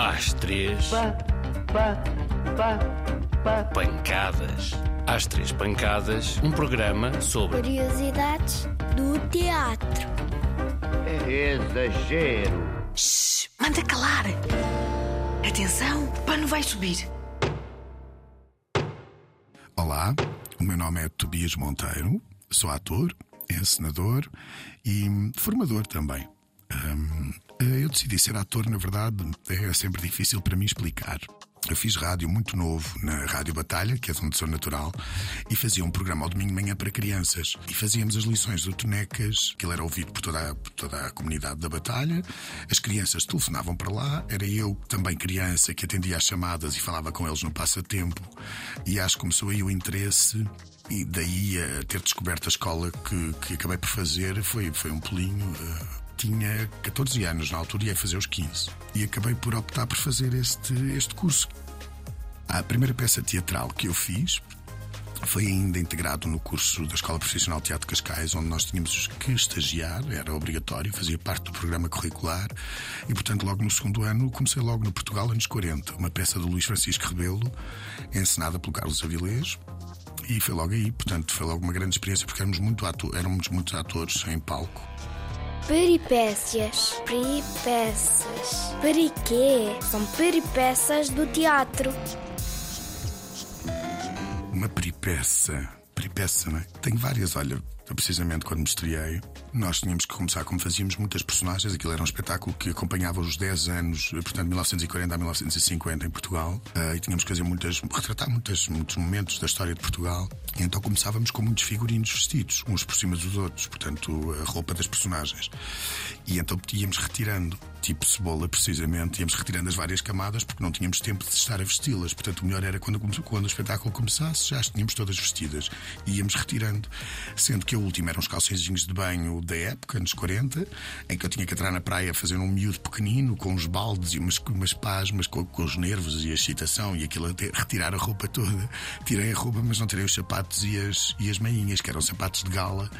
Às três, Pá, pá, pá, pá. pancadas. Às três pancadas, um programa sobre Curiosidades do teatro. É exagero. Shhh, manda calar. Atenção, o pano vai subir. Olá, o meu nome é Tobias Monteiro, sou ator, encenador e formador também. Hum, eu decidi ser ator, na verdade, é sempre difícil para mim explicar. Eu fiz rádio muito novo na Rádio Batalha, que é de onde sou natural, e fazia um programa ao domingo de manhã para crianças. E fazíamos as lições do Tonecas, que ele era ouvido por toda a, por toda a comunidade da Batalha. As crianças telefonavam para lá, era eu, também criança, que atendia às chamadas e falava com eles no passatempo. E acho que começou aí o interesse e daí a ter descoberto a escola que, que acabei por fazer foi, foi um pulinho. eh, tinha 14 anos na altura e ia fazer os 15. E acabei por optar por fazer este, este curso. A primeira peça teatral que eu fiz foi ainda integrado no curso da Escola Profissional de Teatro Cascais, onde nós tínhamos que estagiar, era obrigatório, fazia parte do programa curricular. E, portanto, logo no segundo ano, comecei logo no Portugal, anos 40, uma peça do Luís Francisco Rebelo, encenada pelo Carlos Avilés. E foi logo aí, portanto, foi logo uma grande experiência, porque éramos, muito éramos muitos atores em palco. Peripécias. Peripécias. Periquê? São peripécias do teatro. Uma peripécia. Peripécia, não é? Várias, olha. Precisamente quando me estreiei, nós tínhamos que começar como fazíamos muitas personagens. Aquilo era um espetáculo que acompanhava os 10 anos, portanto, 1940 a 1950 em Portugal. Ah, e tínhamos que fazer muitas, retratar muitas, muitos momentos da história de Portugal. E então começávamos com muitos figurinos vestidos, uns por cima dos outros, portanto, a roupa das personagens. E então íamos retirando, tipo cebola, precisamente, íamos retirando as várias camadas porque não tínhamos tempo de estar a vesti-las. Portanto, o melhor era quando, quando o espetáculo começasse, já as tínhamos todas vestidas. E íamos retirando. Sendo que a última eram os calçõezinhos de banho da época, anos 40, em que eu tinha que entrar na praia fazer um miúdo pequenino, com uns baldes e umas, umas pasmas, com, com os nervos e a excitação e aquilo até retirar a roupa toda. Tirei a roupa, mas não tirei os sapatos e as, e as meinhas, que eram sapatos de gala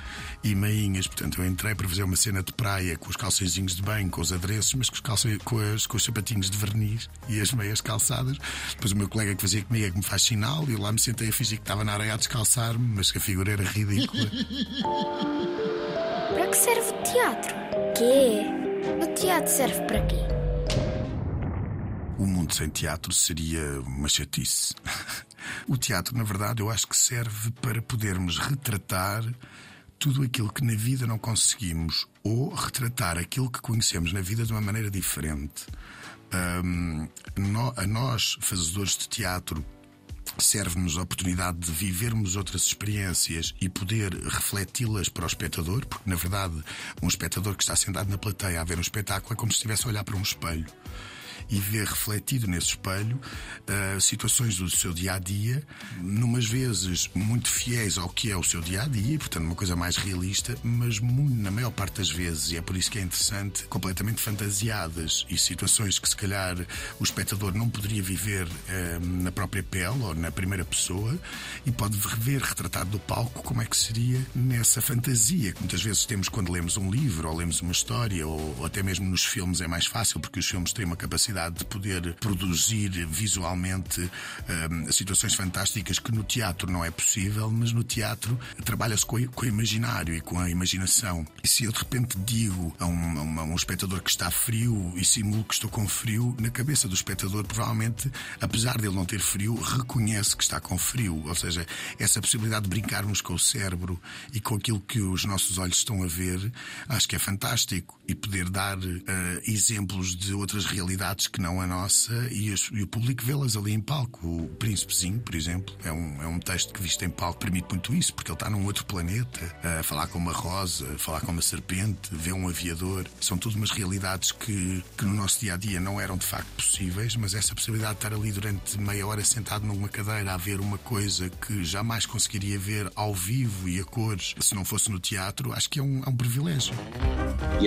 e meinhas. Portanto, eu entrei para fazer uma cena de praia com os calçõezinhos de banho, com os adereços, mas com os, com, as, com os sapatinhos de verniz e as meias calçadas. Depois o meu colega que fazia comigo é que me faz sinal e lá me sentei a fingir que estava na areia a descalçar-me, mas que a figura era ridícula. Para que serve o teatro? Quê? O teatro serve para quê? O mundo sem teatro seria uma chatice. O teatro, na verdade, eu acho que serve para podermos retratar tudo aquilo que na vida não conseguimos ou retratar aquilo que conhecemos na vida de uma maneira diferente. Hum, no- a nós, fazedores de teatro, serve-nos a oportunidade de vivermos outras experiências e poder refleti-las para o espectador, porque na verdade um espectador que está sentado na plateia a ver um espetáculo é como se estivesse a olhar para um espelho e ver refletido nesse espelho ah, situações do seu dia a dia, numas vezes muito fiéis ao que é o seu dia a dia, portanto, uma coisa mais realista, mas mu- na maior parte das vezes, e é por isso que é interessante, completamente fantasiadas e situações que se calhar o espectador não poderia viver ah, na própria pele ou na primeira pessoa e pode ver retratado do palco como é que seria nessa fantasia que muitas vezes temos quando lemos um livro ou lemos uma história ou, ou até mesmo nos filmes é mais fácil porque os filmes têm uma capacidade de poder produzir visualmente hum, situações fantásticas que no teatro não é possível, mas no teatro trabalha-se com, com o imaginário e com a imaginação. E se eu de repente digo a um, a um espectador que está frio e simulo que estou com frio, na cabeça do espectador, provavelmente, apesar dele não ter frio, reconhece que está com frio. Ou seja, essa possibilidade de brincarmos com o cérebro e com aquilo que os nossos olhos estão a ver, acho que é fantástico. E poder dar eh, exemplos de outras realidades que não a nossa e, as- e o público vê-las ali em palco. O Príncipezinho, por exemplo, é um, é um texto que visto em palco permite muito isso, porque ele está num outro planeta, a falar com uma rosa, falar com uma serpente, vê um aviador. São tudo umas realidades que, que no nosso dia a dia não eram de facto possíveis, mas essa possibilidade de estar ali durante meia hora sentado numa cadeira a ver uma coisa que jamais conseguiria ver ao vivo e a cores se não fosse no teatro, acho que é um, é um privilégio. E